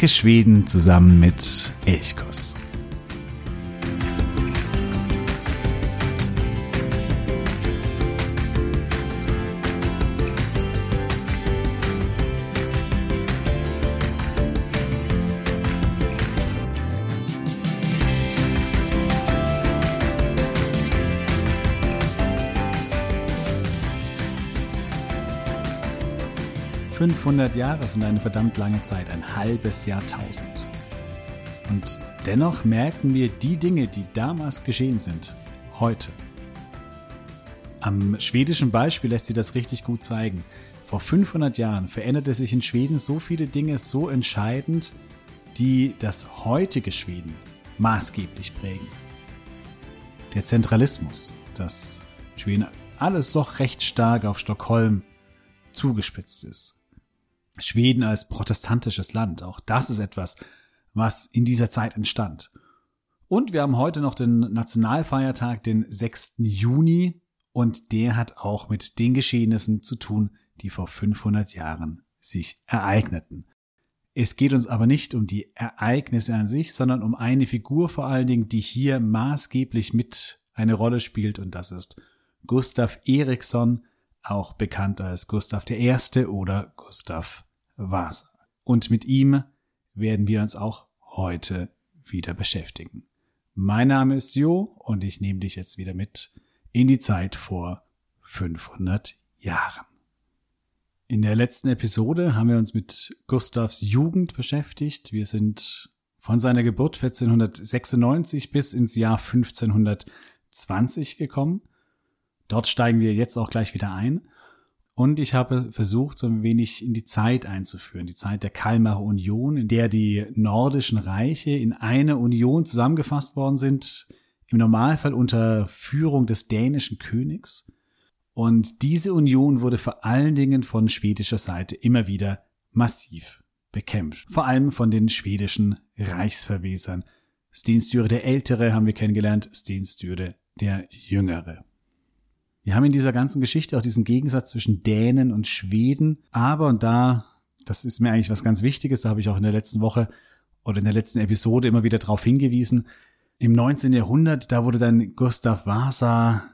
Entdecke Schweden zusammen mit Elchkuss. 500 Jahre sind eine verdammt lange Zeit, ein halbes Jahrtausend. Und dennoch merken wir die Dinge, die damals geschehen sind, heute. Am schwedischen Beispiel lässt sich das richtig gut zeigen. Vor 500 Jahren veränderte sich in Schweden so viele Dinge so entscheidend, die das heutige Schweden maßgeblich prägen. Der Zentralismus, dass Schweden alles doch recht stark auf Stockholm zugespitzt ist. Schweden als protestantisches Land. Auch das ist etwas, was in dieser Zeit entstand. Und wir haben heute noch den Nationalfeiertag, den 6. Juni, und der hat auch mit den Geschehnissen zu tun, die vor 500 Jahren sich ereigneten. Es geht uns aber nicht um die Ereignisse an sich, sondern um eine Figur vor allen Dingen, die hier maßgeblich mit eine Rolle spielt, und das ist Gustav Eriksson, auch bekannt als Gustav I. oder Gustav Vasa. Und mit ihm werden wir uns auch heute wieder beschäftigen. Mein Name ist Jo und ich nehme dich jetzt wieder mit in die Zeit vor 500 Jahren. In der letzten Episode haben wir uns mit Gustavs Jugend beschäftigt. Wir sind von seiner Geburt 1496 bis ins Jahr 1520 gekommen. Dort steigen wir jetzt auch gleich wieder ein. Und ich habe versucht, so ein wenig in die Zeit einzuführen, die Zeit der Kalmarer Union, in der die nordischen Reiche in eine Union zusammengefasst worden sind, im Normalfall unter Führung des dänischen Königs. Und diese Union wurde vor allen Dingen von schwedischer Seite immer wieder massiv bekämpft. Vor allem von den schwedischen Reichsverwesern. Stenstüre der Ältere haben wir kennengelernt, Stenstüre der Jüngere. Wir haben in dieser ganzen Geschichte auch diesen Gegensatz zwischen Dänen und Schweden. Aber, und da, das ist mir eigentlich was ganz Wichtiges, da habe ich auch in der letzten Woche oder in der letzten Episode immer wieder darauf hingewiesen. Im 19. Jahrhundert, da wurde dann Gustav Vasa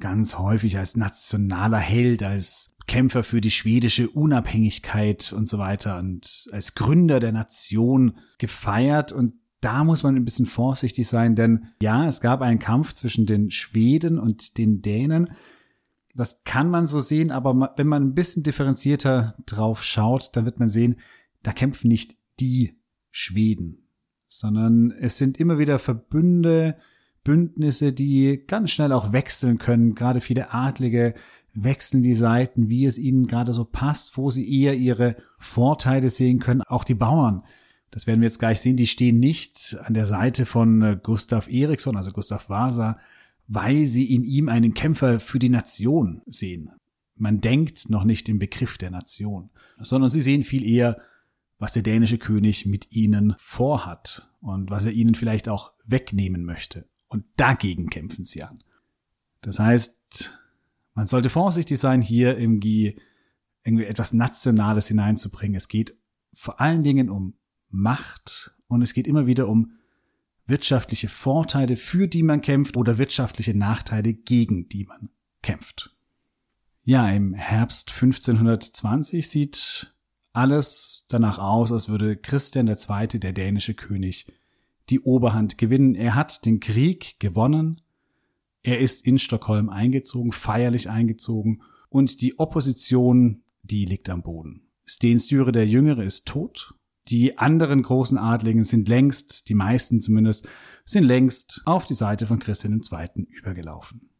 ganz häufig als nationaler Held, als Kämpfer für die schwedische Unabhängigkeit und so weiter und als Gründer der Nation gefeiert und da muss man ein bisschen vorsichtig sein, denn ja, es gab einen Kampf zwischen den Schweden und den Dänen. Das kann man so sehen, aber wenn man ein bisschen differenzierter drauf schaut, dann wird man sehen, da kämpfen nicht die Schweden, sondern es sind immer wieder Verbünde, Bündnisse, die ganz schnell auch wechseln können. Gerade viele Adlige wechseln die Seiten, wie es ihnen gerade so passt, wo sie eher ihre Vorteile sehen können. Auch die Bauern das werden wir jetzt gleich sehen, die stehen nicht an der Seite von äh, Gustav Eriksson, also Gustav Vasa, weil sie in ihm einen Kämpfer für die Nation sehen. Man denkt noch nicht im Begriff der Nation, sondern sie sehen viel eher, was der dänische König mit ihnen vorhat und was er ihnen vielleicht auch wegnehmen möchte. Und dagegen kämpfen sie an. Das heißt, man sollte vorsichtig sein, hier irgendwie, irgendwie etwas Nationales hineinzubringen. Es geht vor allen Dingen um Macht und es geht immer wieder um wirtschaftliche Vorteile, für die man kämpft oder wirtschaftliche Nachteile, gegen die man kämpft. Ja, im Herbst 1520 sieht alles danach aus, als würde Christian II., der dänische König, die Oberhand gewinnen. Er hat den Krieg gewonnen. Er ist in Stockholm eingezogen, feierlich eingezogen und die Opposition, die liegt am Boden. Sten Styre der Jüngere ist tot die anderen großen Adligen sind längst, die meisten zumindest, sind längst auf die Seite von Christian II. übergelaufen.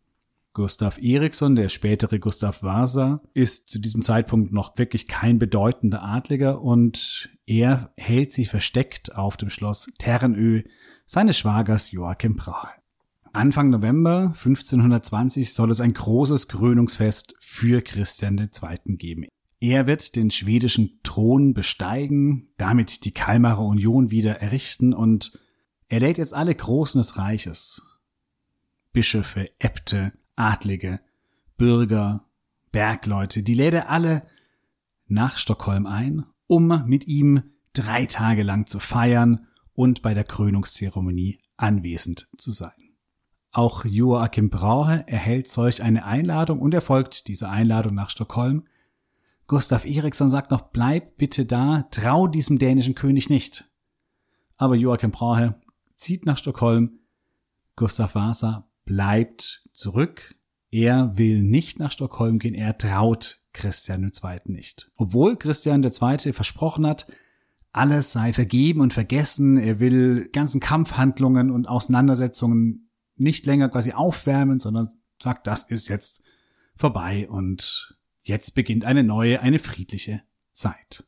Gustav Eriksson, der spätere Gustav Vasa, ist zu diesem Zeitpunkt noch wirklich kein bedeutender Adliger und er hält sich versteckt auf dem Schloss Ternö seines Schwagers Joachim Brahe. Anfang November 1520 soll es ein großes Krönungsfest für Christian II. geben. Er wird den schwedischen Thron besteigen, damit die Kalmarer Union wieder errichten und er lädt jetzt alle Großen des Reiches, Bischöfe, Äbte, Adlige, Bürger, Bergleute, die lädt er alle nach Stockholm ein, um mit ihm drei Tage lang zu feiern und bei der Krönungszeremonie anwesend zu sein. Auch Joachim Brahe erhält solch eine Einladung und er folgt dieser Einladung nach Stockholm. Gustav Eriksson sagt noch, bleib bitte da, trau diesem dänischen König nicht. Aber Joachim Brahe zieht nach Stockholm. Gustav Vasa bleibt zurück. Er will nicht nach Stockholm gehen, er traut Christian II. nicht. Obwohl Christian II. versprochen hat, alles sei vergeben und vergessen, er will ganzen Kampfhandlungen und Auseinandersetzungen nicht länger quasi aufwärmen, sondern sagt, das ist jetzt vorbei und jetzt beginnt eine neue, eine friedliche Zeit.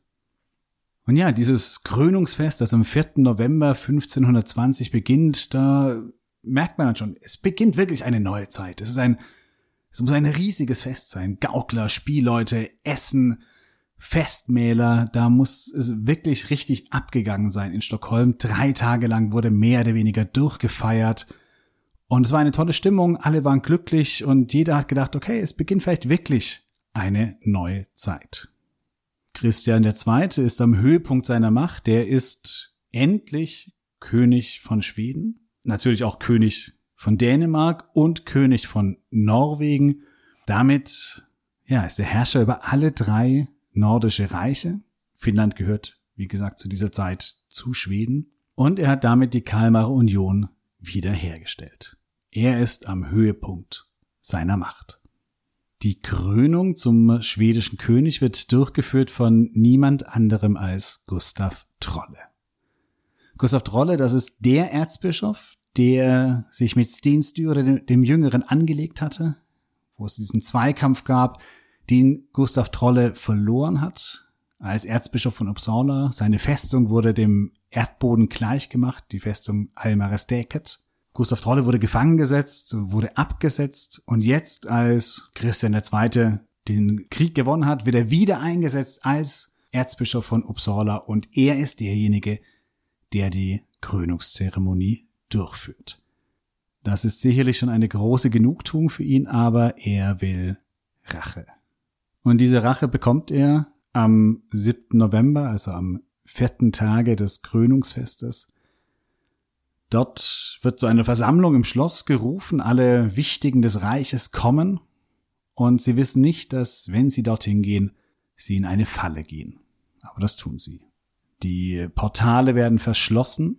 Und ja, dieses Krönungsfest, das am 4. November 1520 beginnt, da merkt man dann schon, es beginnt wirklich eine neue Zeit. Es ist ein, es muss ein riesiges Fest sein. Gaukler, Spielleute, Essen, Festmähler, da muss es wirklich richtig abgegangen sein in Stockholm. Drei Tage lang wurde mehr oder weniger durchgefeiert. Und es war eine tolle Stimmung, alle waren glücklich und jeder hat gedacht, okay, es beginnt vielleicht wirklich eine neue Zeit. Christian II. ist am Höhepunkt seiner Macht. Der ist endlich König von Schweden, natürlich auch König von Dänemark und König von Norwegen. Damit ja, ist der Herrscher über alle drei nordische Reiche. Finnland gehört, wie gesagt, zu dieser Zeit zu Schweden. Und er hat damit die Kalmarer Union wiederhergestellt. Er ist am Höhepunkt seiner Macht. Die Krönung zum schwedischen König wird durchgeführt von niemand anderem als Gustav Trolle. Gustav Trolle, das ist der Erzbischof, der sich mit Stenstyre, dem Jüngeren, angelegt hatte, wo es diesen Zweikampf gab, den Gustav Trolle verloren hat als Erzbischof von Uppsala. Seine Festung wurde dem Erdboden gleichgemacht, die Festung Almaresteket. Gustav Trolle wurde gefangen gesetzt, wurde abgesetzt und jetzt, als Christian II. den Krieg gewonnen hat, wird er wieder eingesetzt als Erzbischof von Uppsala und er ist derjenige, der die Krönungszeremonie durchführt. Das ist sicherlich schon eine große Genugtuung für ihn, aber er will Rache. Und diese Rache bekommt er am 7. November, also am vierten Tage des Krönungsfestes. Dort wird zu einer Versammlung im Schloss gerufen, alle Wichtigen des Reiches kommen, und sie wissen nicht, dass, wenn sie dorthin gehen, sie in eine Falle gehen. Aber das tun sie. Die Portale werden verschlossen.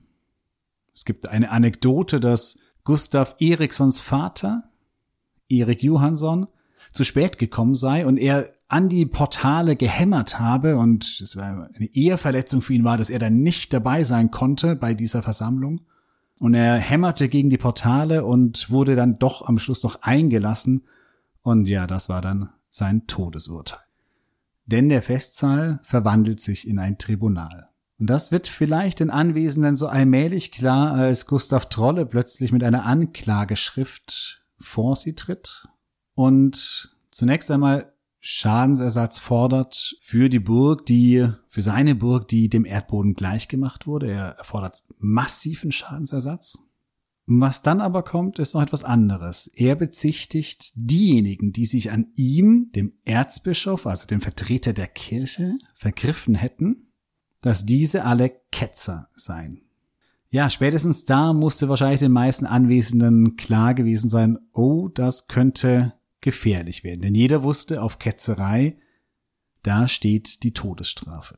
Es gibt eine Anekdote, dass Gustav Erikssons Vater, Erik Johansson, zu spät gekommen sei und er an die Portale gehämmert habe und es war eine Eheverletzung für ihn war, dass er dann nicht dabei sein konnte bei dieser Versammlung. Und er hämmerte gegen die Portale und wurde dann doch am Schluss noch eingelassen. Und ja, das war dann sein Todesurteil. Denn der Festsaal verwandelt sich in ein Tribunal. Und das wird vielleicht den Anwesenden so allmählich klar, als Gustav Trolle plötzlich mit einer Anklageschrift vor sie tritt und zunächst einmal Schadensersatz fordert für die Burg, die, für seine Burg, die dem Erdboden gleichgemacht wurde. Er fordert massiven Schadensersatz. Was dann aber kommt, ist noch etwas anderes. Er bezichtigt diejenigen, die sich an ihm, dem Erzbischof, also dem Vertreter der Kirche, vergriffen hätten, dass diese alle Ketzer seien. Ja, spätestens da musste wahrscheinlich den meisten Anwesenden klar gewesen sein, oh, das könnte gefährlich werden. Denn jeder wusste, auf Ketzerei, da steht die Todesstrafe.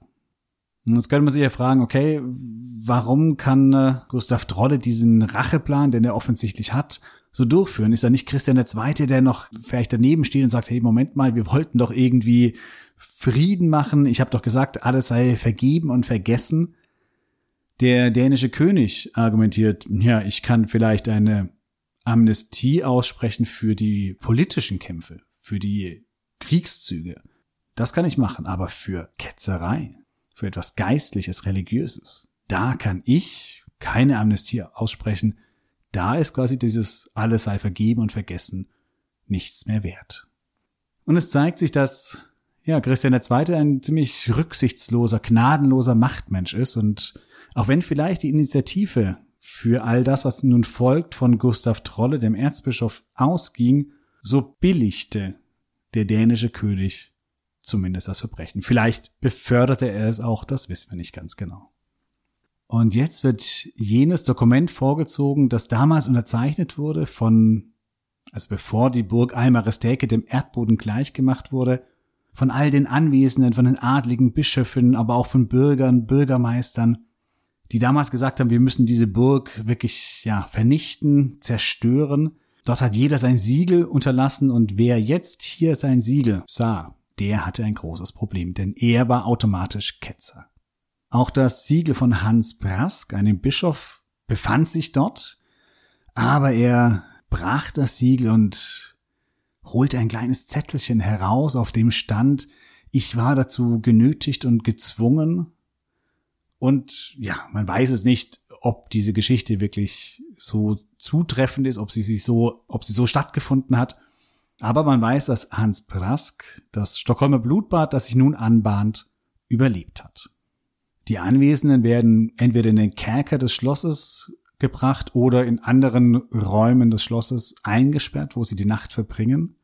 Und jetzt könnte man sich ja fragen, okay, warum kann äh, Gustav Trolle diesen Racheplan, den er offensichtlich hat, so durchführen? Ist er nicht Christian II., der noch vielleicht daneben steht und sagt, hey, Moment mal, wir wollten doch irgendwie Frieden machen. Ich habe doch gesagt, alles sei vergeben und vergessen. Der dänische König argumentiert, ja, ich kann vielleicht eine Amnestie aussprechen für die politischen Kämpfe, für die Kriegszüge. Das kann ich machen, aber für Ketzerei, für etwas Geistliches, Religiöses, da kann ich keine Amnestie aussprechen. Da ist quasi dieses alles sei vergeben und vergessen nichts mehr wert. Und es zeigt sich, dass ja, Christian II. ein ziemlich rücksichtsloser, gnadenloser Machtmensch ist und auch wenn vielleicht die Initiative für all das, was nun folgt, von Gustav Trolle, dem Erzbischof, ausging, so billigte der dänische König zumindest das Verbrechen. Vielleicht beförderte er es auch, das wissen wir nicht ganz genau. Und jetzt wird jenes Dokument vorgezogen, das damals unterzeichnet wurde von, also bevor die Burg Almaresteke dem Erdboden gleichgemacht wurde, von all den Anwesenden, von den adligen Bischöfen, aber auch von Bürgern, Bürgermeistern, die damals gesagt haben, wir müssen diese Burg wirklich, ja, vernichten, zerstören. Dort hat jeder sein Siegel unterlassen und wer jetzt hier sein Siegel sah, der hatte ein großes Problem, denn er war automatisch Ketzer. Auch das Siegel von Hans Brask, einem Bischof, befand sich dort, aber er brach das Siegel und holte ein kleines Zettelchen heraus, auf dem stand, ich war dazu genötigt und gezwungen. Und ja, man weiß es nicht, ob diese Geschichte wirklich so zutreffend ist, ob sie sich so, ob sie so stattgefunden hat. Aber man weiß, dass Hans Brask das Stockholmer Blutbad, das sich nun anbahnt, überlebt hat. Die Anwesenden werden entweder in den Kerker des Schlosses gebracht oder in anderen Räumen des Schlosses eingesperrt, wo sie die Nacht verbringen.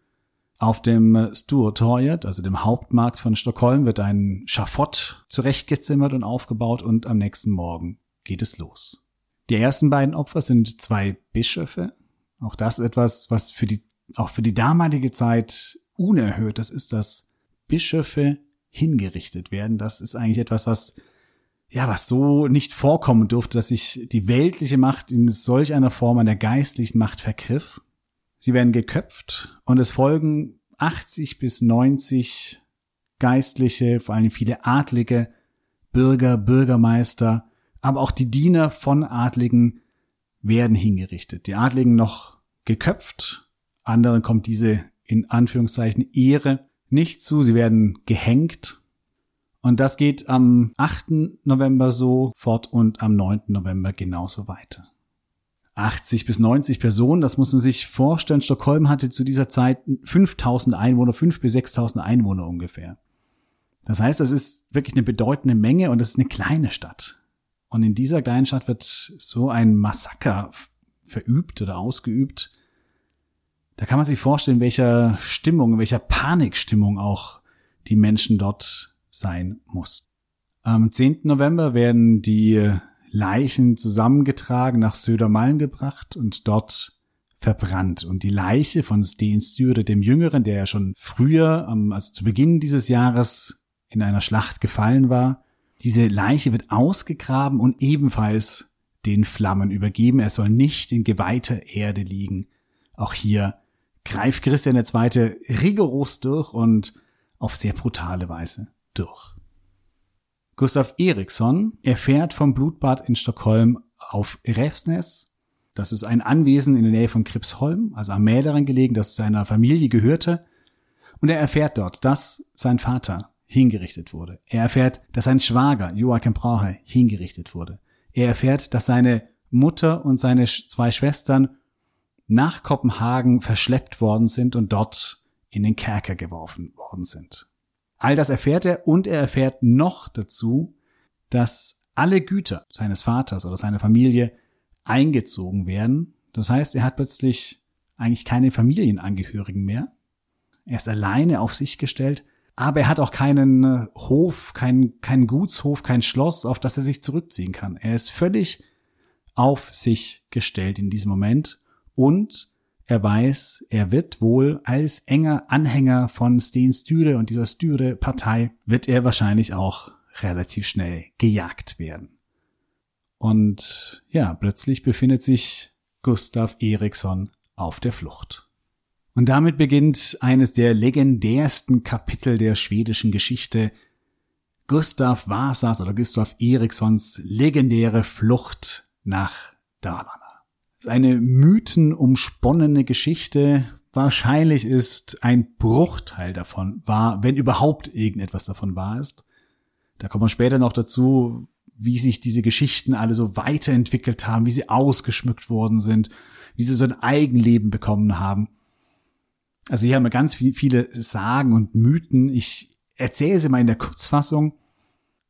Auf dem Sturetorget, also dem Hauptmarkt von Stockholm, wird ein Schafott zurechtgezimmert und aufgebaut und am nächsten Morgen geht es los. Die ersten beiden Opfer sind zwei Bischöfe. Auch das etwas, was für die auch für die damalige Zeit unerhört. Das ist, dass Bischöfe hingerichtet werden. Das ist eigentlich etwas, was ja, was so nicht vorkommen durfte, dass sich die weltliche Macht in solch einer Form an der geistlichen Macht vergriff. Sie werden geköpft und es folgen 80 bis 90 Geistliche, vor allem viele Adlige, Bürger, Bürgermeister, aber auch die Diener von Adligen werden hingerichtet. Die Adligen noch geköpft anderen kommt diese in Anführungszeichen Ehre nicht zu. Sie werden gehängt. Und das geht am 8. November so fort und am 9. November genauso weiter. 80 bis 90 Personen, das muss man sich vorstellen. Stockholm hatte zu dieser Zeit 5000 Einwohner, 5 bis 6000 Einwohner ungefähr. Das heißt, das ist wirklich eine bedeutende Menge und es ist eine kleine Stadt. Und in dieser kleinen Stadt wird so ein Massaker verübt oder ausgeübt, da kann man sich vorstellen, welcher Stimmung, welcher Panikstimmung auch die Menschen dort sein muss. Am 10. November werden die Leichen zusammengetragen nach Södermalm gebracht und dort verbrannt. Und die Leiche von Sten Sture, dem Jüngeren, der ja schon früher, also zu Beginn dieses Jahres in einer Schlacht gefallen war, diese Leiche wird ausgegraben und ebenfalls den Flammen übergeben. Er soll nicht in geweihter Erde liegen. Auch hier greift Christian II. rigoros durch und auf sehr brutale Weise durch. Gustav Eriksson erfährt vom Blutbad in Stockholm auf Refsnes. Das ist ein Anwesen in der Nähe von Kripsholm, also am Mäleren gelegen, das seiner Familie gehörte. Und er erfährt dort, dass sein Vater hingerichtet wurde. Er erfährt, dass sein Schwager Joachim Brahe hingerichtet wurde. Er erfährt, dass seine Mutter und seine zwei Schwestern nach Kopenhagen verschleppt worden sind und dort in den Kerker geworfen worden sind. All das erfährt er und er erfährt noch dazu, dass alle Güter seines Vaters oder seiner Familie eingezogen werden. Das heißt, er hat plötzlich eigentlich keine Familienangehörigen mehr. Er ist alleine auf sich gestellt, aber er hat auch keinen äh, Hof, keinen, keinen Gutshof, kein Schloss, auf das er sich zurückziehen kann. Er ist völlig auf sich gestellt in diesem Moment und er weiß, er wird wohl als enger Anhänger von Sten Stüre und dieser Stüre-Partei wird er wahrscheinlich auch relativ schnell gejagt werden. Und ja, plötzlich befindet sich Gustav Eriksson auf der Flucht. Und damit beginnt eines der legendärsten Kapitel der schwedischen Geschichte, Gustav Vasas oder Gustav Erikssons legendäre Flucht nach Dalarna ist eine mythenumsponnene Geschichte. Wahrscheinlich ist ein Bruchteil davon wahr, wenn überhaupt irgendetwas davon wahr ist. Da kommt man später noch dazu, wie sich diese Geschichten alle so weiterentwickelt haben, wie sie ausgeschmückt worden sind, wie sie so ein Eigenleben bekommen haben. Also hier haben wir ganz viele Sagen und Mythen. Ich erzähle sie mal in der Kurzfassung.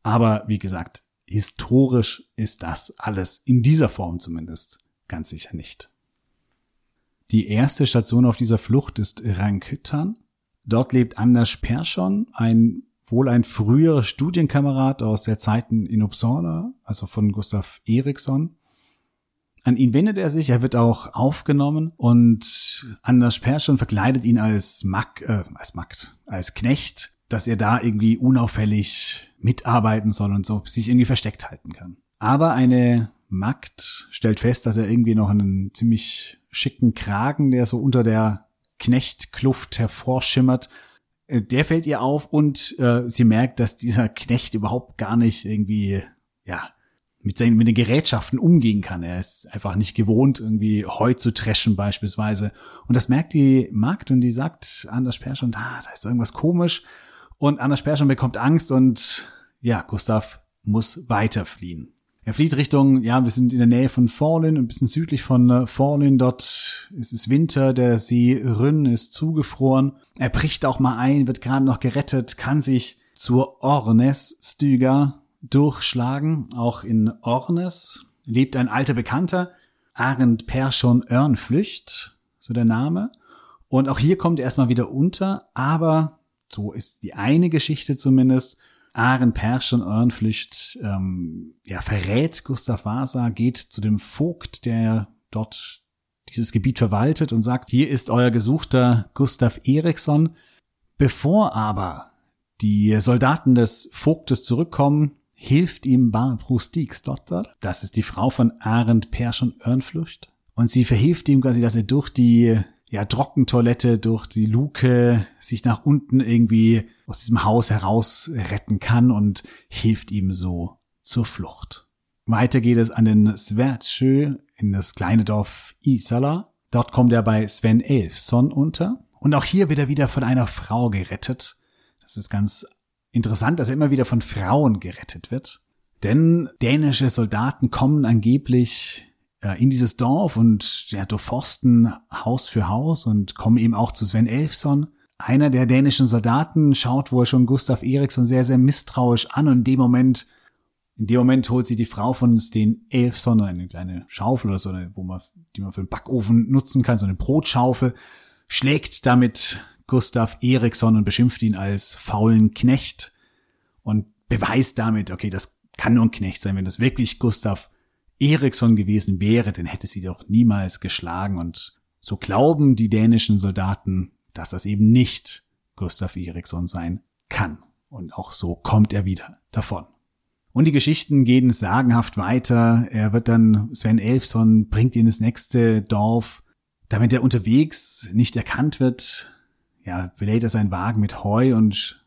Aber wie gesagt, historisch ist das alles in dieser Form zumindest Ganz sicher nicht. Die erste Station auf dieser Flucht ist Rankytan. Dort lebt Anders Persson, ein wohl ein früherer Studienkamerad aus der Zeiten in Uppsala, also von Gustav Eriksson. An ihn wendet er sich, er wird auch aufgenommen und Anders Persson verkleidet ihn als Mag, äh, als Magd, als Knecht, dass er da irgendwie unauffällig mitarbeiten soll und so sich irgendwie versteckt halten kann. Aber eine Magd stellt fest, dass er irgendwie noch einen ziemlich schicken Kragen, der so unter der Knechtkluft hervorschimmert, äh, der fällt ihr auf und äh, sie merkt, dass dieser Knecht überhaupt gar nicht irgendwie, ja, mit seinen mit den Gerätschaften umgehen kann. Er ist einfach nicht gewohnt, irgendwie Heu zu dreschen beispielsweise. Und das merkt die Magd und die sagt Anders Persson, ah, da ist irgendwas komisch. Und Anders Persson bekommt Angst und ja, Gustav muss weiterfliehen. Er flieht Richtung, ja, wir sind in der Nähe von Forlin, ein bisschen südlich von äh, Forlin. Dort ist es Winter, der See Rünn ist zugefroren. Er bricht auch mal ein, wird gerade noch gerettet, kann sich zur Ornes Styga durchschlagen. Auch in Ornes lebt ein alter Bekannter, Arend Perschon Örnflücht, so der Name. Und auch hier kommt er erstmal wieder unter, aber so ist die eine Geschichte zumindest. Aren Perschen Örnflücht ähm, ja, verrät Gustav Vasa, geht zu dem Vogt, der dort dieses Gebiet verwaltet und sagt, hier ist euer Gesuchter Gustav Eriksson. Bevor aber die Soldaten des Vogtes zurückkommen, hilft ihm Barbro Stigsdotter, das ist die Frau von Arend Perschen Örnflucht, und sie verhilft ihm quasi, dass er durch die ja, Trockentoilette durch die Luke sich nach unten irgendwie aus diesem Haus heraus retten kann und hilft ihm so zur Flucht. Weiter geht es an den Svertsjö in das kleine Dorf Isala. Dort kommt er bei Sven Elfson unter. Und auch hier wird er wieder von einer Frau gerettet. Das ist ganz interessant, dass er immer wieder von Frauen gerettet wird. Denn dänische Soldaten kommen angeblich in dieses Dorf und ja, durchforsten Haus für Haus und kommen eben auch zu Sven Elfson. Einer der dänischen Soldaten schaut wohl schon Gustav Eriksson sehr, sehr misstrauisch an und in dem Moment, in dem Moment holt sie die Frau von Sten Elfson eine kleine Schaufel oder so, eine, wo man, die man für den Backofen nutzen kann, so eine Brotschaufel, schlägt damit Gustav Eriksson und beschimpft ihn als faulen Knecht und beweist damit, okay, das kann nur ein Knecht sein, wenn das wirklich Gustav Eriksson gewesen wäre, dann hätte sie doch niemals geschlagen und so glauben die dänischen Soldaten, dass das eben nicht Gustav Eriksson sein kann. Und auch so kommt er wieder davon. Und die Geschichten gehen sagenhaft weiter. Er wird dann, Sven Elfson bringt ihn ins nächste Dorf. Damit er unterwegs nicht erkannt wird, ja, belädt er seinen Wagen mit Heu und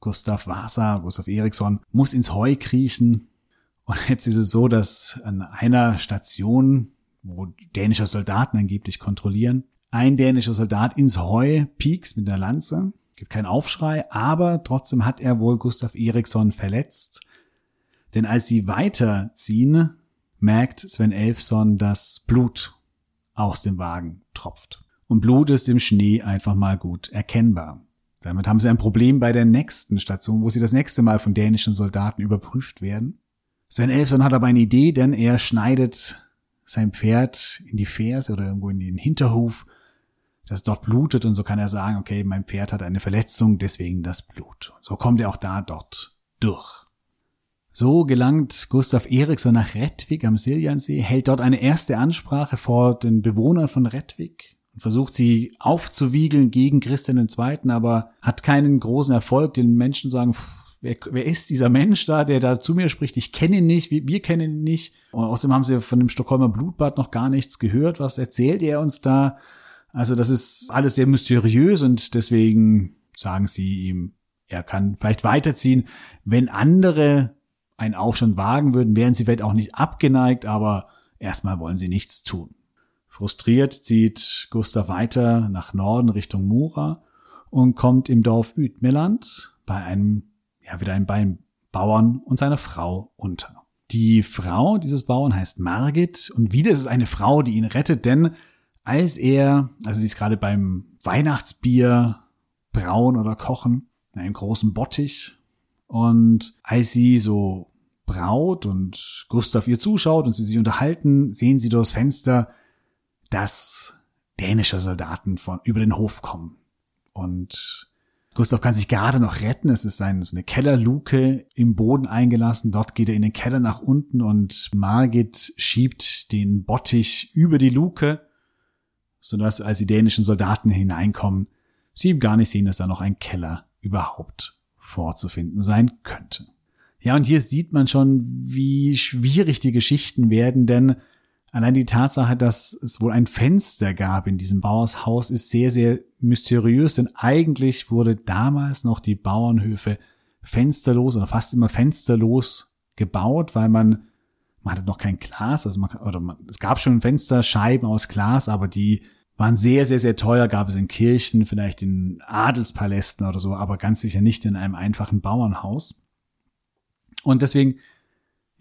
Gustav Vasa, Gustav Eriksson, muss ins Heu kriechen, und jetzt ist es so, dass an einer Station, wo dänische Soldaten angeblich kontrollieren, ein dänischer Soldat ins Heu piekst mit einer Lanze. Gibt keinen Aufschrei, aber trotzdem hat er wohl Gustav Eriksson verletzt. Denn als sie weiterziehen, merkt Sven Elfson, dass Blut aus dem Wagen tropft. Und Blut ist im Schnee einfach mal gut erkennbar. Damit haben sie ein Problem bei der nächsten Station, wo sie das nächste Mal von dänischen Soldaten überprüft werden. Sven Elfson hat aber eine Idee, denn er schneidet sein Pferd in die Ferse oder irgendwo in den Hinterhof, das dort blutet und so kann er sagen, okay, mein Pferd hat eine Verletzung, deswegen das Blut. So kommt er auch da dort durch. So gelangt Gustav Eriksson nach Redwig am Siljansee, hält dort eine erste Ansprache vor den Bewohnern von Redwig und versucht sie aufzuwiegeln gegen Christian II., aber hat keinen großen Erfolg. Den Menschen sagen, wer, wer ist dieser Mensch da, der da zu mir spricht? Ich kenne ihn nicht, wir, wir kennen ihn nicht. Und außerdem haben sie von dem Stockholmer Blutbad noch gar nichts gehört. Was erzählt er uns da? Also das ist alles sehr mysteriös und deswegen sagen sie ihm, er kann vielleicht weiterziehen. Wenn andere einen Aufstand wagen würden, wären sie vielleicht auch nicht abgeneigt, aber erstmal wollen sie nichts tun. Frustriert zieht Gustav weiter nach Norden Richtung Mura und kommt im Dorf Üdmeland bei einem ja, wieder ein beim Bauern und seiner Frau unter. Die Frau dieses Bauern heißt Margit und wieder ist es eine Frau, die ihn rettet, denn als er, also sie ist gerade beim Weihnachtsbier brauen oder kochen, in einem großen Bottich und als sie so braut und Gustav ihr zuschaut und sie sich unterhalten, sehen sie durchs Fenster, dass dänische Soldaten von über den Hof kommen. Und Gustav kann sich gerade noch retten. Es ist eine, so eine Kellerluke im Boden eingelassen. Dort geht er in den Keller nach unten und Margit schiebt den Bottich über die Luke, sodass als die dänischen Soldaten hineinkommen, sie ihm gar nicht sehen, dass da noch ein Keller überhaupt vorzufinden sein könnte. Ja, und hier sieht man schon, wie schwierig die Geschichten werden, denn Allein die Tatsache, dass es wohl ein Fenster gab in diesem Bauershaus, ist sehr, sehr mysteriös, denn eigentlich wurde damals noch die Bauernhöfe fensterlos oder fast immer fensterlos gebaut, weil man, man hatte noch kein Glas, also man, oder man, es gab schon Fensterscheiben aus Glas, aber die waren sehr, sehr, sehr teuer, gab es in Kirchen, vielleicht in Adelspalästen oder so, aber ganz sicher nicht in einem einfachen Bauernhaus. Und deswegen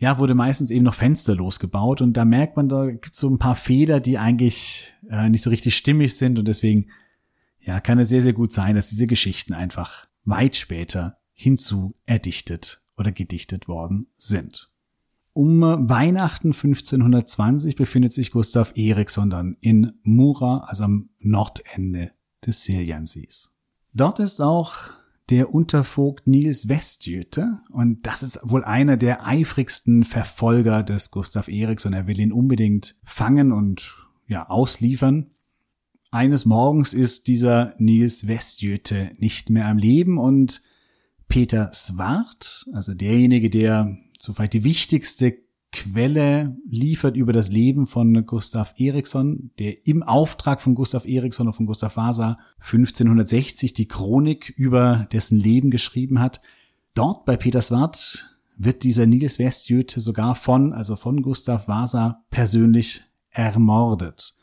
ja, wurde meistens eben noch fensterlos gebaut und da merkt man, da gibt so ein paar Fehler, die eigentlich äh, nicht so richtig stimmig sind und deswegen, ja, kann es sehr, sehr gut sein, dass diese Geschichten einfach weit später hinzu erdichtet oder gedichtet worden sind. Um Weihnachten 1520 befindet sich Gustav Eriksson dann in Mura, also am Nordende des Siljansees. Dort ist auch der Untervogt Nils Westjöte. Und das ist wohl einer der eifrigsten Verfolger des Gustav Eriksson. Er will ihn unbedingt fangen und ja, ausliefern. Eines Morgens ist dieser Nils Westjöte nicht mehr am Leben und Peter Swart, also derjenige, der soweit die wichtigste Quelle liefert über das Leben von Gustav Eriksson, der im Auftrag von Gustav Eriksson und von Gustav Vasa 1560 die Chronik über dessen Leben geschrieben hat. Dort bei Peterswart wird dieser Nils Westjöte sogar von, also von Gustav Vasa persönlich ermordet.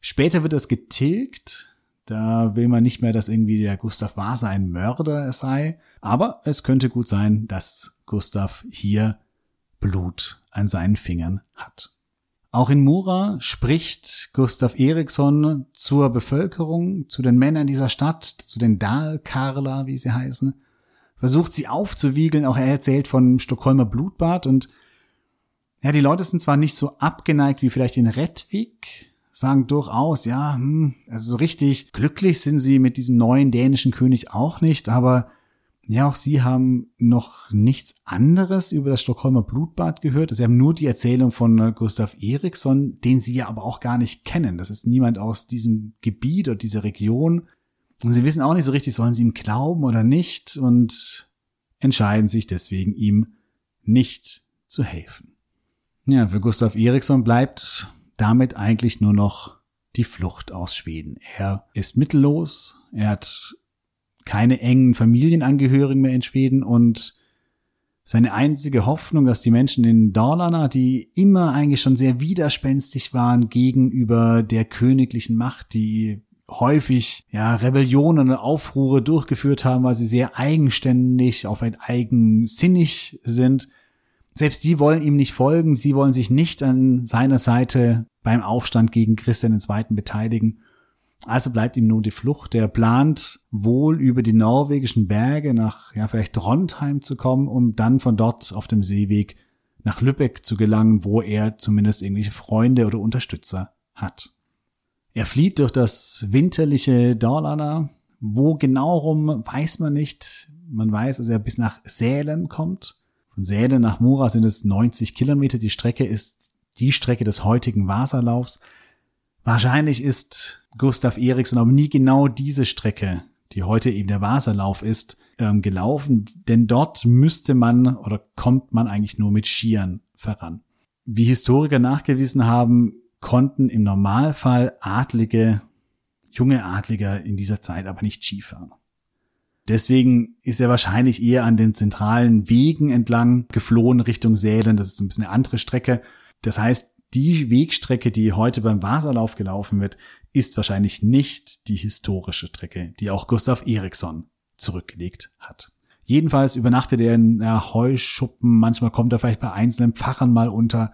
Später wird es getilgt. Da will man nicht mehr, dass irgendwie der Gustav Vasa ein Mörder sei. Aber es könnte gut sein, dass Gustav hier Blut an seinen Fingern hat. Auch in Mura spricht Gustav Eriksson zur Bevölkerung, zu den Männern dieser Stadt, zu den Dalkarler, wie sie heißen, versucht sie aufzuwiegeln, auch er erzählt von Stockholmer Blutbad und ja, die Leute sind zwar nicht so abgeneigt wie vielleicht in Redvik, sagen durchaus, ja, hm, also so richtig glücklich sind sie mit diesem neuen dänischen König auch nicht, aber ja, auch Sie haben noch nichts anderes über das Stockholmer Blutbad gehört. Sie haben nur die Erzählung von äh, Gustav Eriksson, den Sie ja aber auch gar nicht kennen. Das ist niemand aus diesem Gebiet oder dieser Region. Und Sie wissen auch nicht so richtig, sollen Sie ihm glauben oder nicht und entscheiden sich deswegen, ihm nicht zu helfen. Ja, für Gustav Eriksson bleibt damit eigentlich nur noch die Flucht aus Schweden. Er ist mittellos, er hat keine engen Familienangehörigen mehr in Schweden und seine einzige Hoffnung, dass die Menschen in Dalarna, die immer eigentlich schon sehr widerspenstig waren gegenüber der königlichen Macht, die häufig ja Rebellionen und Aufruhre durchgeführt haben, weil sie sehr eigenständig, auf ein eigensinnig sind. Selbst die wollen ihm nicht folgen, sie wollen sich nicht an seiner Seite beim Aufstand gegen Christian II. beteiligen. Also bleibt ihm nun die Flucht. Er plant wohl über die norwegischen Berge nach, ja, vielleicht Trondheim zu kommen, um dann von dort auf dem Seeweg nach Lübeck zu gelangen, wo er zumindest irgendwelche Freunde oder Unterstützer hat. Er flieht durch das winterliche Dalarna. Wo genau rum, weiß man nicht. Man weiß, dass er bis nach Sälen kommt. Von Sälen nach Mura sind es 90 Kilometer. Die Strecke ist die Strecke des heutigen Wasserlaufs. Wahrscheinlich ist Gustav Eriksson aber nie genau diese Strecke, die heute eben der Wasserlauf ist, ähm, gelaufen, denn dort müsste man oder kommt man eigentlich nur mit Skiern voran. Wie Historiker nachgewiesen haben, konnten im Normalfall Adlige, junge Adliger in dieser Zeit aber nicht Skifahren. Deswegen ist er wahrscheinlich eher an den zentralen Wegen entlang geflohen Richtung Sälen. Das ist ein bisschen eine andere Strecke. Das heißt, die Wegstrecke, die heute beim Wasserlauf gelaufen wird, ist wahrscheinlich nicht die historische Strecke, die auch Gustav Eriksson zurückgelegt hat. Jedenfalls übernachtet er in Heuschuppen, manchmal kommt er vielleicht bei einzelnen Pfarrern mal unter.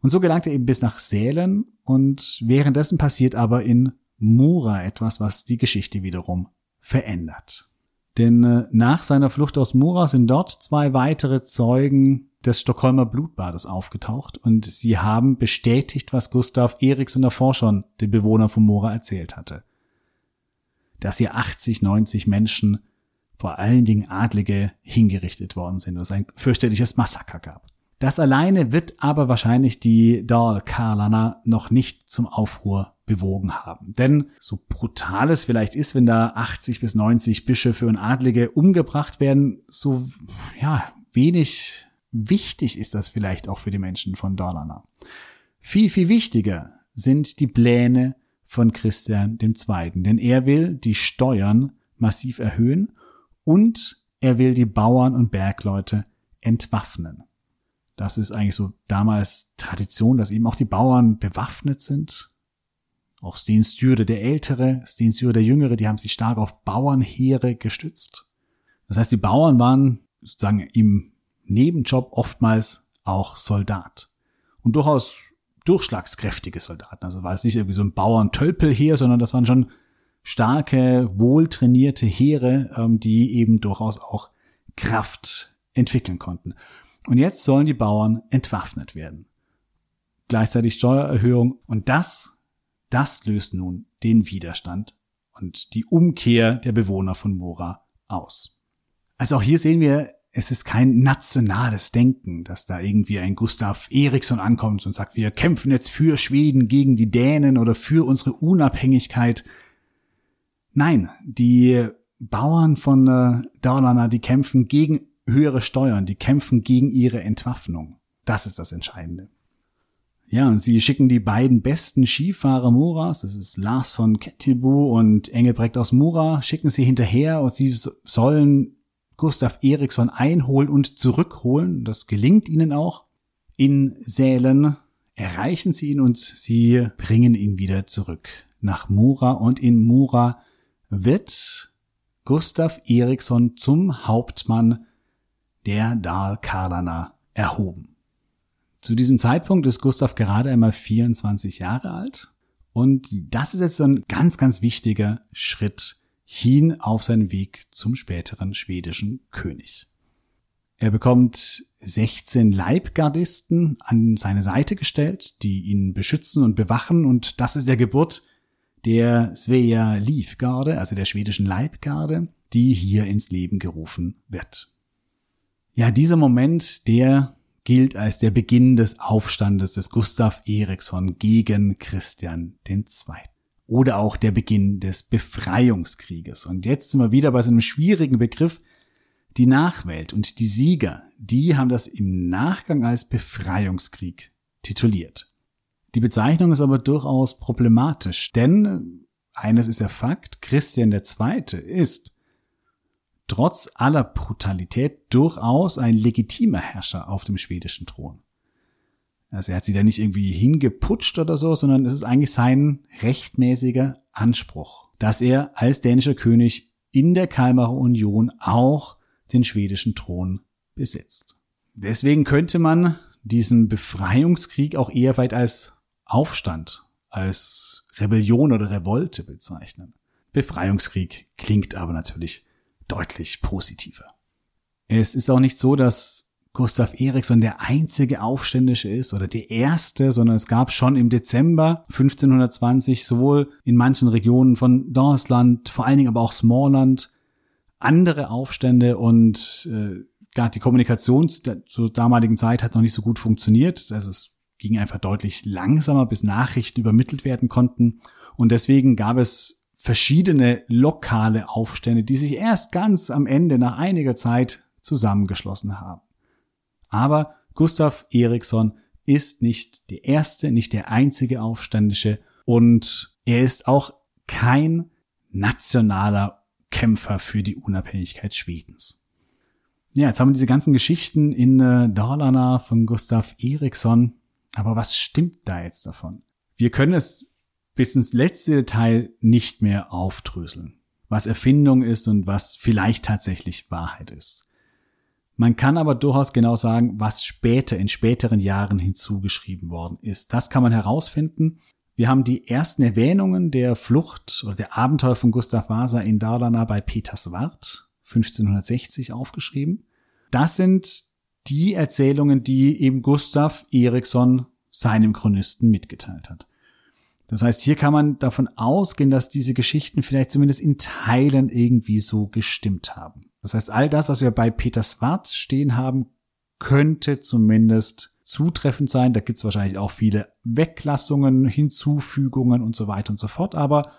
Und so gelangt er eben bis nach Sälen und währenddessen passiert aber in Mura etwas, was die Geschichte wiederum verändert. Denn äh, nach seiner Flucht aus Mura sind dort zwei weitere Zeugen des Stockholmer Blutbades aufgetaucht und sie haben bestätigt, was Gustav Eriksson davor schon den Bewohnern von Mora erzählt hatte. dass hier 80, 90 Menschen, vor allen Dingen Adlige, hingerichtet worden sind, es ein fürchterliches Massaker gab. Das alleine wird aber wahrscheinlich die Dal Karlana noch nicht zum Aufruhr bewogen haben. Denn so brutal es vielleicht ist, wenn da 80 bis 90 Bischöfe und Adlige umgebracht werden, so ja, wenig wichtig ist das vielleicht auch für die Menschen von Dalarna. Viel, viel wichtiger sind die Pläne von Christian II., denn er will die Steuern massiv erhöhen und er will die Bauern und Bergleute entwaffnen. Das ist eigentlich so damals Tradition, dass eben auch die Bauern bewaffnet sind. Auch Sten Stüre der Ältere, Sten Stüre der Jüngere, die haben sich stark auf Bauernheere gestützt. Das heißt, die Bauern waren sozusagen im Nebenjob oftmals auch Soldat. Und durchaus durchschlagskräftige Soldaten. Also war es nicht irgendwie so ein Bauern-Tölpelheer, sondern das waren schon starke, wohltrainierte Heere, ähm, die eben durchaus auch Kraft entwickeln konnten. Und jetzt sollen die Bauern entwaffnet werden. Gleichzeitig Steuererhöhung. Und das, das löst nun den Widerstand und die Umkehr der Bewohner von Mora aus. Also auch hier sehen wir, es ist kein nationales Denken, dass da irgendwie ein Gustav Eriksson ankommt und sagt, wir kämpfen jetzt für Schweden gegen die Dänen oder für unsere Unabhängigkeit. Nein, die Bauern von äh, Daulana, die kämpfen gegen höhere Steuern, die kämpfen gegen ihre Entwaffnung. Das ist das Entscheidende. Ja, und sie schicken die beiden besten Skifahrer Muras, das ist Lars von Kettilbu und Engelbrecht aus Mura, schicken sie hinterher und sie sollen Gustav Eriksson einholen und zurückholen. Das gelingt ihnen auch. In Sälen erreichen sie ihn und sie bringen ihn wieder zurück nach Mura und in Mura wird Gustav Eriksson zum Hauptmann der Dal Karlana erhoben. Zu diesem Zeitpunkt ist Gustav gerade einmal 24 Jahre alt und das ist jetzt so ein ganz, ganz wichtiger Schritt hin auf seinen Weg zum späteren schwedischen König. Er bekommt 16 Leibgardisten an seine Seite gestellt, die ihn beschützen und bewachen und das ist der Geburt der Svea Livgarde, also der schwedischen Leibgarde, die hier ins Leben gerufen wird. Ja, dieser Moment, der gilt als der Beginn des Aufstandes des Gustav Eriksson gegen Christian II. Oder auch der Beginn des Befreiungskrieges. Und jetzt sind wir wieder bei so einem schwierigen Begriff. Die Nachwelt und die Sieger, die haben das im Nachgang als Befreiungskrieg tituliert. Die Bezeichnung ist aber durchaus problematisch, denn eines ist ja Fakt, Christian II. ist trotz aller Brutalität durchaus ein legitimer Herrscher auf dem schwedischen Thron. Also er hat sie da nicht irgendwie hingeputscht oder so, sondern es ist eigentlich sein rechtmäßiger Anspruch, dass er als dänischer König in der Kalmarer Union auch den schwedischen Thron besitzt. Deswegen könnte man diesen Befreiungskrieg auch eher weit als Aufstand, als Rebellion oder Revolte bezeichnen. Befreiungskrieg klingt aber natürlich deutlich positiver. Es ist auch nicht so, dass Gustav Eriksson der einzige Aufständische ist oder der erste, sondern es gab schon im Dezember 1520 sowohl in manchen Regionen von Deutschland, vor allen Dingen aber auch Smallland, andere Aufstände und äh, ja, die Kommunikation zur damaligen Zeit hat noch nicht so gut funktioniert. Also es ging einfach deutlich langsamer, bis Nachrichten übermittelt werden konnten. Und deswegen gab es verschiedene lokale Aufstände, die sich erst ganz am Ende nach einiger Zeit zusammengeschlossen haben. Aber Gustav Eriksson ist nicht der erste, nicht der einzige Aufständische und er ist auch kein nationaler Kämpfer für die Unabhängigkeit Schwedens. Ja, jetzt haben wir diese ganzen Geschichten in äh, Dalarna von Gustav Eriksson. Aber was stimmt da jetzt davon? Wir können es bis ins letzte Detail nicht mehr aufdröseln, was Erfindung ist und was vielleicht tatsächlich Wahrheit ist. Man kann aber durchaus genau sagen, was später in späteren Jahren hinzugeschrieben worden ist. Das kann man herausfinden. Wir haben die ersten Erwähnungen der Flucht oder der Abenteuer von Gustav Vasa in Dalarna bei Peterswart 1560 aufgeschrieben. Das sind die Erzählungen, die eben Gustav Eriksson seinem Chronisten mitgeteilt hat. Das heißt, hier kann man davon ausgehen, dass diese Geschichten vielleicht zumindest in Teilen irgendwie so gestimmt haben. Das heißt, all das, was wir bei Peter Swart stehen haben, könnte zumindest zutreffend sein. Da gibt es wahrscheinlich auch viele Weglassungen, Hinzufügungen und so weiter und so fort. Aber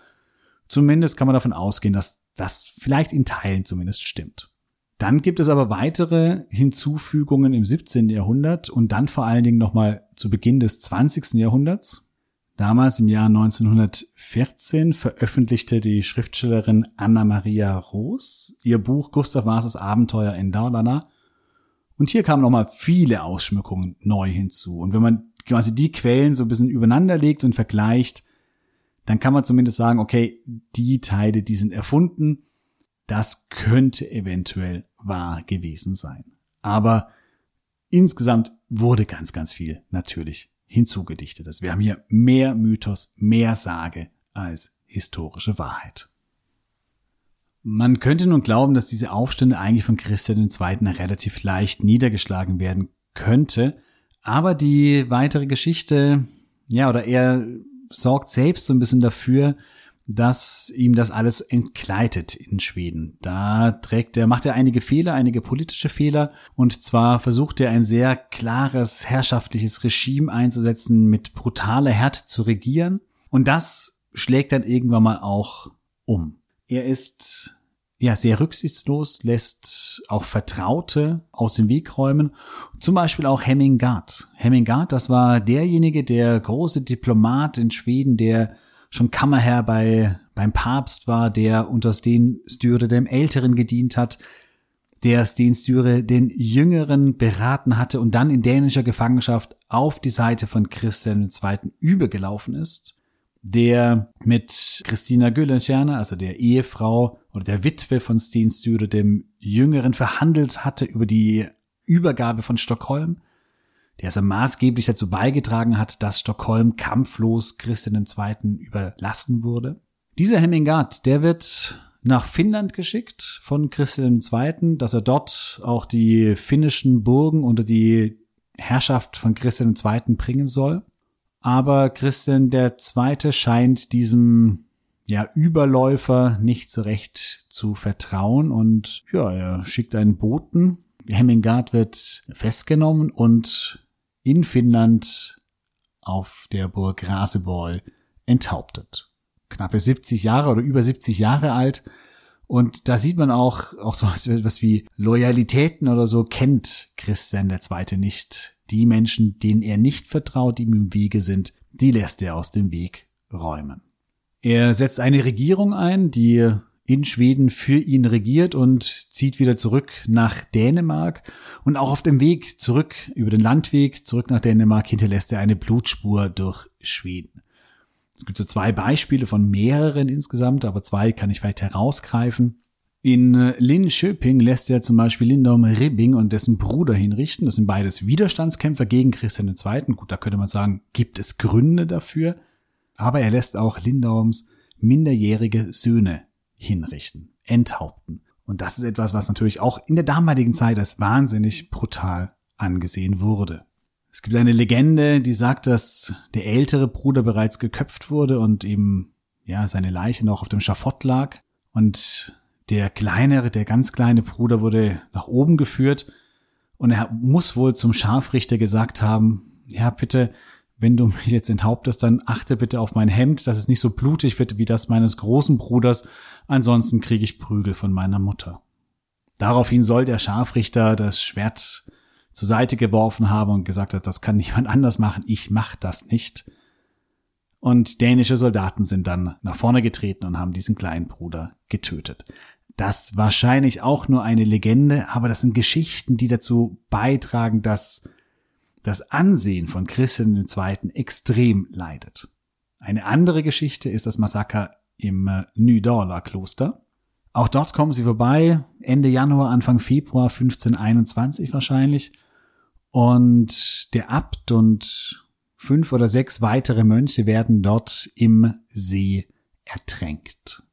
zumindest kann man davon ausgehen, dass das vielleicht in Teilen zumindest stimmt. Dann gibt es aber weitere Hinzufügungen im 17. Jahrhundert und dann vor allen Dingen nochmal zu Beginn des 20. Jahrhunderts. Damals im Jahr 1914 veröffentlichte die Schriftstellerin Anna Maria Roos ihr Buch Gustav Vasas Abenteuer in Dalarna. Und hier kamen nochmal viele Ausschmückungen neu hinzu. Und wenn man quasi die Quellen so ein bisschen übereinander legt und vergleicht, dann kann man zumindest sagen, okay, die Teile, die sind erfunden, das könnte eventuell wahr gewesen sein. Aber insgesamt wurde ganz, ganz viel natürlich hinzugedichtet ist. Wir haben hier mehr Mythos, mehr Sage als historische Wahrheit. Man könnte nun glauben, dass diese Aufstände eigentlich von Christian II. relativ leicht niedergeschlagen werden könnte, aber die weitere Geschichte, ja, oder er sorgt selbst so ein bisschen dafür, dass ihm das alles entgleitet in Schweden. Da trägt er, macht er einige Fehler, einige politische Fehler. Und zwar versucht er ein sehr klares herrschaftliches Regime einzusetzen, mit brutaler Härte zu regieren. Und das schlägt dann irgendwann mal auch um. Er ist ja sehr rücksichtslos, lässt auch Vertraute aus dem Weg räumen. Zum Beispiel auch Hemmingard. Hemmingard, das war derjenige, der große Diplomat in Schweden, der schon Kammerherr bei, beim Papst war, der unter Sten Styre dem Älteren gedient hat, der Sten Styre den Jüngeren beraten hatte und dann in dänischer Gefangenschaft auf die Seite von Christian II. übergelaufen ist, der mit Christina Güllenstierner, also der Ehefrau oder der Witwe von Sten Styre, dem Jüngeren, verhandelt hatte über die Übergabe von Stockholm, der also maßgeblich dazu beigetragen hat, dass Stockholm kampflos Christian II. überlassen wurde. Dieser Hemmingard, der wird nach Finnland geschickt von Christian II., dass er dort auch die finnischen Burgen unter die Herrschaft von Christian II. bringen soll. Aber Christian II. scheint diesem ja, Überläufer nicht so recht zu vertrauen und ja, er schickt einen Boten. Hemmingard wird festgenommen und in Finnland auf der Burg Raseborg enthauptet. Knappe 70 Jahre oder über 70 Jahre alt. Und da sieht man auch, auch so was, wie Loyalitäten oder so kennt Christian der Zweite nicht. Die Menschen, denen er nicht vertraut, die ihm im Wege sind, die lässt er aus dem Weg räumen. Er setzt eine Regierung ein, die in Schweden für ihn regiert und zieht wieder zurück nach Dänemark. Und auch auf dem Weg zurück, über den Landweg zurück nach Dänemark, hinterlässt er eine Blutspur durch Schweden. Es gibt so zwei Beispiele von mehreren insgesamt, aber zwei kann ich vielleicht herausgreifen. In Linköping lässt er zum Beispiel Lindorm Ribbing und dessen Bruder hinrichten. Das sind beides Widerstandskämpfer gegen Christian II. Gut, da könnte man sagen, gibt es Gründe dafür. Aber er lässt auch Lindorms minderjährige Söhne hinrichten, enthaupten. Und das ist etwas, was natürlich auch in der damaligen Zeit als wahnsinnig brutal angesehen wurde. Es gibt eine Legende, die sagt, dass der ältere Bruder bereits geköpft wurde und eben, ja, seine Leiche noch auf dem Schafott lag und der kleinere, der ganz kleine Bruder wurde nach oben geführt und er muss wohl zum Scharfrichter gesagt haben, ja, bitte, wenn du mich jetzt enthauptest, dann achte bitte auf mein Hemd, dass es nicht so blutig wird wie das meines großen Bruders, ansonsten kriege ich Prügel von meiner Mutter. Daraufhin soll der Scharfrichter das Schwert zur Seite geworfen haben und gesagt hat, das kann niemand anders machen, ich mach das nicht. Und dänische Soldaten sind dann nach vorne getreten und haben diesen kleinen Bruder getötet. Das wahrscheinlich auch nur eine Legende, aber das sind Geschichten, die dazu beitragen, dass das Ansehen von Christian II. extrem leidet. Eine andere Geschichte ist das Massaker im äh, Nydala Kloster. Auch dort kommen sie vorbei, Ende Januar, Anfang Februar 1521 wahrscheinlich. Und der Abt und fünf oder sechs weitere Mönche werden dort im See ertränkt.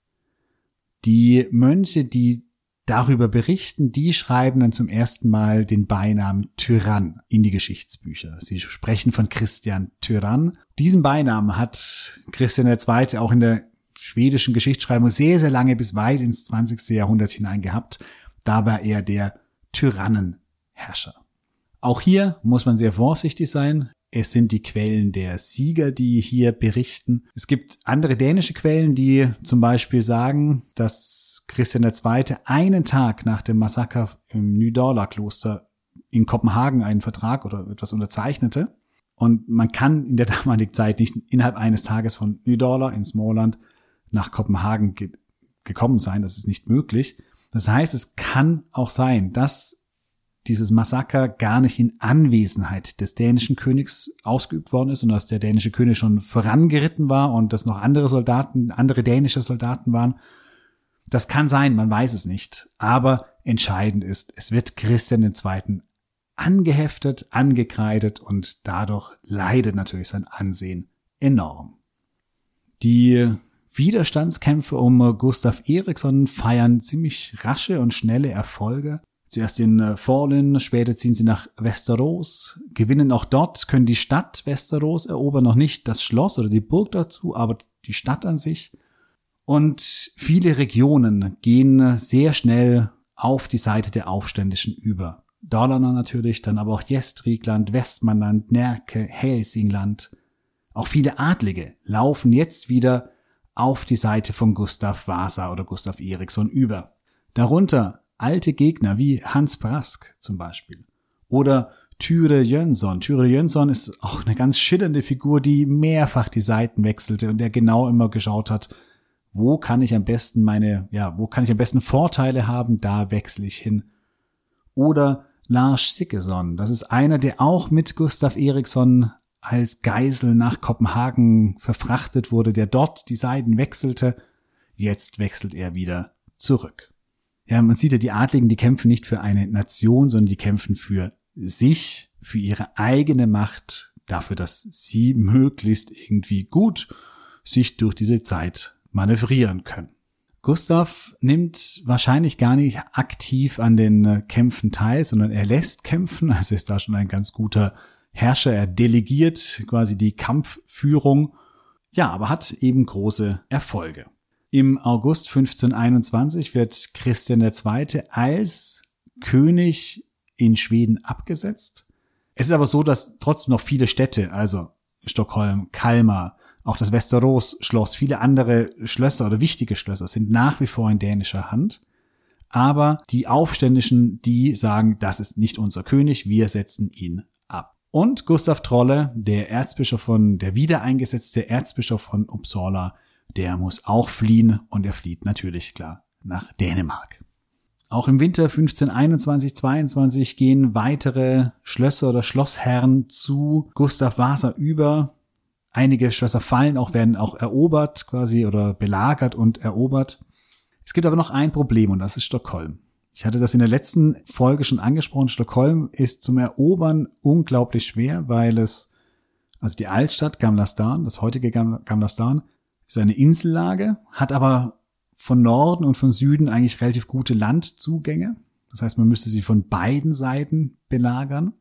Die Mönche, die darüber berichten, die schreiben dann zum ersten Mal den Beinamen Tyrann in die Geschichtsbücher. Sie sprechen von Christian Tyrann. Diesen Beinamen hat Christian II. auch in der schwedischen Geschichtsschreibung sehr, sehr lange bis weit ins 20. Jahrhundert hinein gehabt. Da war er der Tyrannenherrscher. Auch hier muss man sehr vorsichtig sein. Es sind die Quellen der Sieger, die hier berichten. Es gibt andere dänische Quellen, die zum Beispiel sagen, dass Christian II. einen Tag nach dem Massaker im Nydorla-Kloster in Kopenhagen einen Vertrag oder etwas unterzeichnete. Und man kann in der damaligen Zeit nicht innerhalb eines Tages von Nydorla in Småland nach Kopenhagen ge gekommen sein. Das ist nicht möglich. Das heißt, es kann auch sein, dass dieses Massaker gar nicht in Anwesenheit des dänischen Königs ausgeübt worden ist und dass der dänische König schon vorangeritten war und dass noch andere Soldaten, andere dänische Soldaten waren. Das kann sein, man weiß es nicht. Aber entscheidend ist, es wird Christian II. angeheftet, angekreidet und dadurch leidet natürlich sein Ansehen enorm. Die Widerstandskämpfe um Gustav Eriksson feiern ziemlich rasche und schnelle Erfolge. Zuerst in äh, Fallen, später ziehen sie nach Westeros, gewinnen auch dort, können die Stadt Westeros erobern, noch nicht das Schloss oder die Burg dazu, aber die Stadt an sich. Und viele Regionen gehen sehr schnell auf die Seite der Aufständischen über. Dalarna natürlich, dann aber auch Gästrikland, Westmanland, Närke, Helsingland. Auch viele Adlige laufen jetzt wieder auf die Seite von Gustav Vasa oder Gustav Eriksson über. Darunter alte Gegner wie Hans Brask zum Beispiel. Oder Tyre Jönsson. Tyre Jönsson ist auch eine ganz schillernde Figur, die mehrfach die Seiten wechselte und der genau immer geschaut hat, wo kann ich am besten meine, ja, wo kann ich am besten Vorteile haben, da wechsle ich hin. Oder Lars Sickeson, das ist einer, der auch mit Gustav Eriksson als Geisel nach Kopenhagen verfrachtet wurde, der dort die Seiten wechselte. Jetzt wechselt er wieder zurück. Ja, man sieht ja, die Adligen, die kämpfen nicht für eine Nation, sondern die kämpfen für sich, für ihre eigene Macht, dafür, dass sie möglichst irgendwie gut sich durch diese Zeit manövrieren können. Gustav nimmt wahrscheinlich gar nicht aktiv an den äh, Kämpfen teil, sondern er lässt kämpfen, also ist da schon ein ganz guter Herrscher. Er delegiert quasi die Kampfführung, ja, aber hat eben große Erfolge. Im August 1521 wird Christian II. als König in Schweden abgesetzt. Es ist aber so, dass trotzdem noch viele Städte, also Stockholm, Kalmar, auch das Westeros-Schloss, viele andere Schlösser oder wichtige Schlösser sind nach wie vor in dänischer Hand. Aber die Aufständischen, die sagen, das ist nicht unser König, wir setzen ihn ab. Und Gustav Trolle, der Erzbischof von, der wiedereingesetzte Erzbischof von Uppsala, der muss auch fliehen und er flieht natürlich klar nach Dänemark. Auch im Winter 1521-22 gehen weitere Schlösser oder Schlossherren zu Gustav Vasa über. Einige Schlösser fallen auch, werden auch erobert quasi oder belagert und erobert. Es gibt aber noch ein Problem und das ist Stockholm. Ich hatte das in der letzten Folge schon angesprochen. Stockholm ist zum Erobern unglaublich schwer, weil es, also die Altstadt Gamla Stan, das heutige Gamla Stan, ist eine Insellage, hat aber von Norden und von Süden eigentlich relativ gute Landzugänge. Das heißt, man müsste sie von beiden Seiten belagern.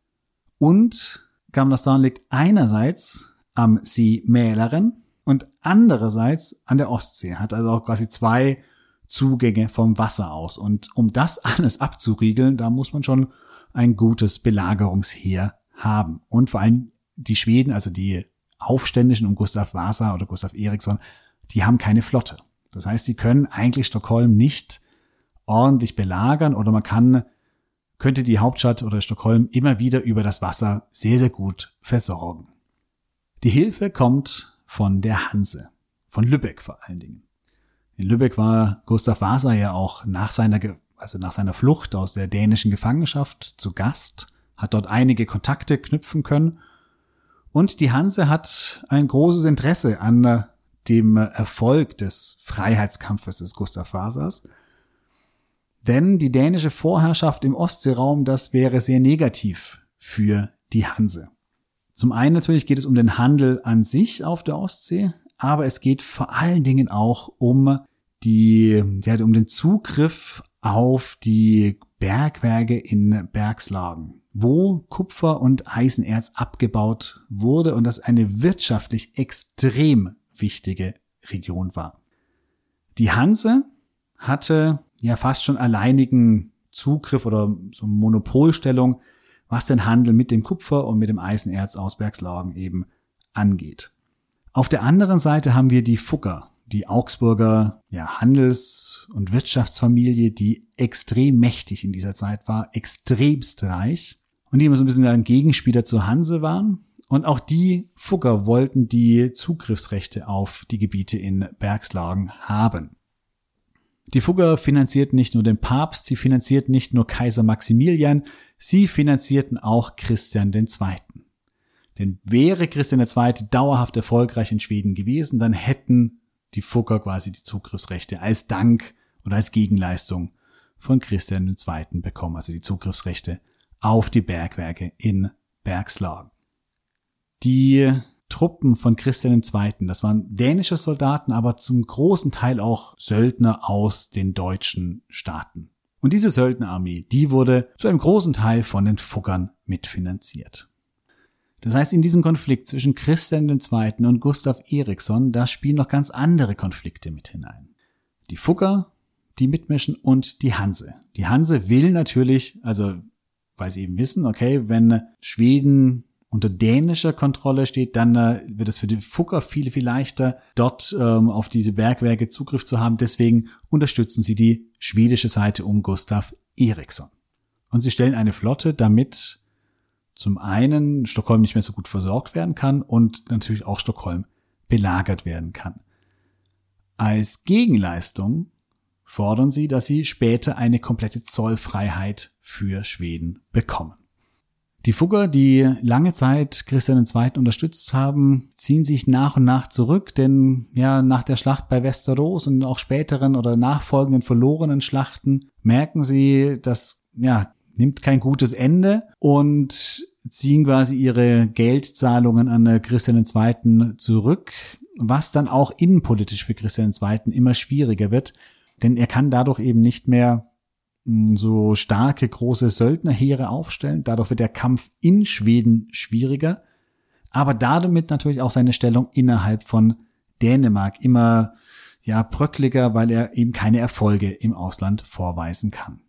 Und Gamlastan liegt einerseits am See Mälaren und andererseits an der Ostsee, hat also auch quasi zwei Zugänge vom Wasser aus. Und um das alles abzuriegeln, da muss man schon ein gutes Belagerungsheer haben. Und vor allem die Schweden, also die Aufständischen um Gustav Vasa oder Gustav Eriksson, die haben keine Flotte. Das heißt, sie können eigentlich Stockholm nicht ordentlich belagern oder man kann, könnte die Hauptstadt oder Stockholm immer wieder über das Wasser sehr, sehr gut versorgen. Die Hilfe kommt von der Hanse, von Lübeck vor allen Dingen. In Lübeck war Gustav Vasa ja auch nach seiner, also nach seiner Flucht aus der dänischen Gefangenschaft zu Gast, hat dort einige Kontakte knüpfen können und die Hanse hat ein großes Interesse an dem Erfolg des Freiheitskampfes des Gustav Vasas. Denn die dänische Vorherrschaft im Ostseeraum, das wäre sehr negativ für die Hanse. Zum einen natürlich geht es um den Handel an sich auf der Ostsee, aber es geht vor allen Dingen auch um die, ja, um den Zugriff auf die Bergwerke in Bergslagen, wo Kupfer und Eisenerz abgebaut wurde und das eine wirtschaftlich extrem wichtige Region war. Die Hanse hatte ja fast schon alleinigen Zugriff oder so Monopolstellung, was den Handel mit dem Kupfer und mit dem Eisenerz aus Bergslagen eben angeht. Auf der anderen Seite haben wir die Fugger, die Augsburger ja, Handels- und Wirtschaftsfamilie, die extrem mächtig in dieser Zeit war, extremst reich und die immer so ein bisschen ein Gegenspieler zur Hanse waren. Und auch die Fugger wollten die Zugriffsrechte auf die Gebiete in Bergslagen haben. Die Fugger finanzierten nicht nur den Papst, sie finanzierten nicht nur Kaiser Maximilian, sie finanzierten auch Christian II. Denn wäre Christian II. dauerhaft erfolgreich in Schweden gewesen, dann hätten die Fugger quasi die Zugriffsrechte als Dank oder als Gegenleistung von Christian II. bekommen, also die Zugriffsrechte auf die Bergwerke in Bergslagen. Die Truppen von Christian II., das waren dänische Soldaten, aber zum großen Teil auch Söldner aus den deutschen Staaten. Und diese Söldnerarmee, die wurde zu einem großen Teil von den Fuggern mitfinanziert. Das heißt, in diesem Konflikt zwischen Christian II. und Gustav Eriksson, da spielen noch ganz andere Konflikte mit hinein. Die Fugger, die mitmischen und die Hanse. Die Hanse will natürlich, also weil sie eben wissen, okay, wenn Schweden unter dänischer Kontrolle steht, dann äh, wird es für die Fugger viel, viel leichter, dort ähm, auf diese Bergwerke Zugriff zu haben. Deswegen unterstützen sie die schwedische Seite um Gustav Eriksson. Und sie stellen eine Flotte, damit zum einen Stockholm nicht mehr so gut versorgt werden kann und natürlich auch Stockholm belagert werden kann. Als Gegenleistung fordern sie, dass sie später eine komplette Zollfreiheit für Schweden bekommen. Die Fugger, die lange Zeit Christian II. unterstützt haben, ziehen sich nach und nach zurück, denn ja, nach der Schlacht bei Westeros und auch späteren oder nachfolgenden verlorenen Schlachten merken sie, dass ja, nimmt kein gutes Ende und ziehen quasi ihre Geldzahlungen an Christian II. zurück, was dann auch innenpolitisch für Christian II. immer schwieriger wird, denn er kann dadurch eben nicht mehr so starke große Söldnerheere aufstellen. Dadurch wird der Kampf in Schweden schwieriger, aber damit natürlich auch seine Stellung innerhalb von Dänemark immer ja bröckliger, weil er eben keine Erfolge im Ausland vorweisen kann.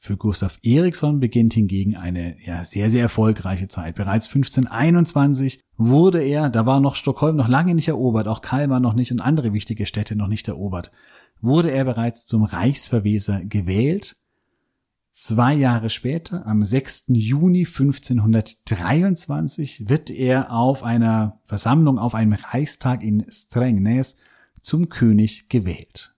Für Gustav Eriksson beginnt hingegen eine ja, sehr, sehr erfolgreiche Zeit. Bereits 1521 wurde er, da war noch Stockholm noch lange nicht erobert, auch Kalmar noch nicht und andere wichtige Städte noch nicht erobert, wurde er bereits zum Reichsverweser gewählt. Zwei Jahre später, am 6. Juni 1523, wird er auf einer Versammlung auf einem Reichstag in Strängnäs zum König gewählt.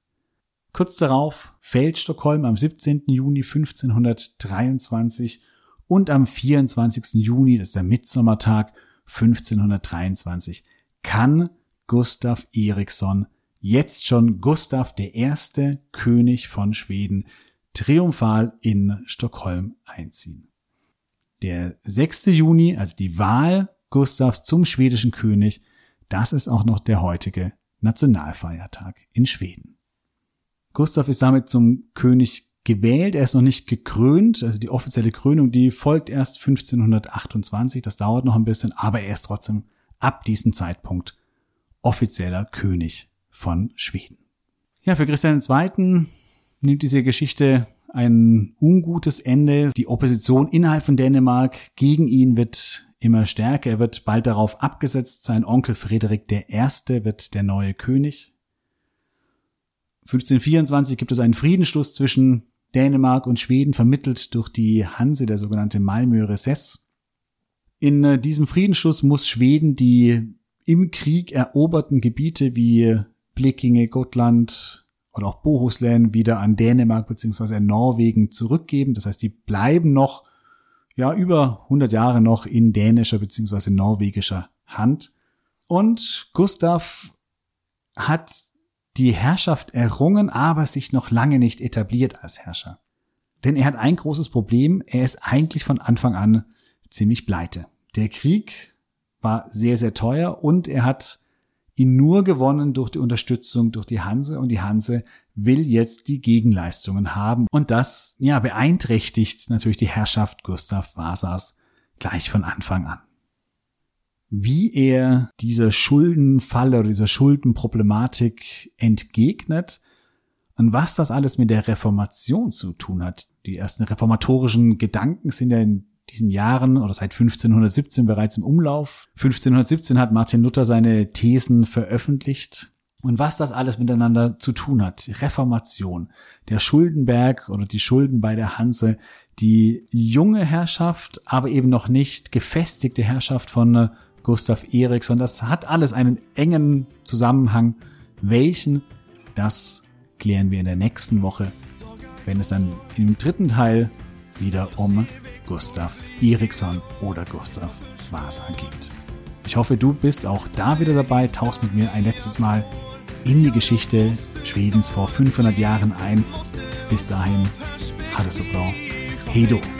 Kurz darauf fällt Stockholm am 17. Juni 1523 und am 24. Juni, das ist der Mitsommertag 1523, kann Gustav Eriksson, jetzt schon Gustav erste König von Schweden, triumphal in Stockholm einziehen. Der 6. Juni, also die Wahl Gustavs zum schwedischen König, das ist auch noch der heutige Nationalfeiertag in Schweden. Gustav ist damit zum König gewählt, er ist noch nicht gekrönt, also die offizielle Krönung, die folgt erst 1528, das dauert noch ein bisschen, aber er ist trotzdem ab diesem Zeitpunkt offizieller König von Schweden. Ja, für Christian II. nimmt diese Geschichte ein ungutes Ende. Die Opposition innerhalb von Dänemark gegen ihn wird immer stärker. Er wird bald darauf abgesetzt. Sein Onkel Friedrich I. wird der neue König. 1524 gibt es einen Friedensschluss zwischen Dänemark und Schweden, vermittelt durch die Hanse, der sogenannte Malmö Recess. In äh, diesem Friedensschluss muss Schweden die im Krieg eroberten Gebiete wie Blekinge, Gotland oder auch Bohuslän wieder an Dänemark bzw. Norwegen zurückgeben. Das heißt, die bleiben noch ja über 100 Jahre noch in dänischer bzw. norwegischer Hand. Und Gustav hat die Herrschaft errungen, aber sich noch lange nicht etabliert als Herrscher. Denn er hat ein großes Problem, er ist eigentlich von Anfang an ziemlich pleite. Der Krieg war sehr, sehr teuer und er hat ihn nur gewonnen durch die Unterstützung durch die Hanse und die Hanse will jetzt die Gegenleistungen haben und das ja beeinträchtigt natürlich die Herrschaft Gustav Vasas gleich von Anfang an. Wie er dieser Schuldenfalle oder dieser Schuldenproblematik entgegnet und was das alles mit der Reformation zu tun hat. Die ersten reformatorischen Gedanken sind ja in diesen Jahren oder seit 1517 bereits im Umlauf. 1517 hat Martin Luther seine Thesen veröffentlicht. Und was das alles miteinander zu tun hat. Reformation, der Schuldenberg oder die Schulden bei der Hanse, die junge Herrschaft, aber eben noch nicht gefestigte Herrschaft von Gustav Eriksson. Das hat alles einen engen Zusammenhang. Welchen? Das klären wir in der nächsten Woche, wenn es dann im dritten Teil wieder um Gustav Eriksson oder Gustav Vasa geht. Ich hoffe, du bist auch da wieder dabei, tauchst mit mir ein letztes Mal in die Geschichte Schwedens vor 500 Jahren ein. Bis dahin, ha det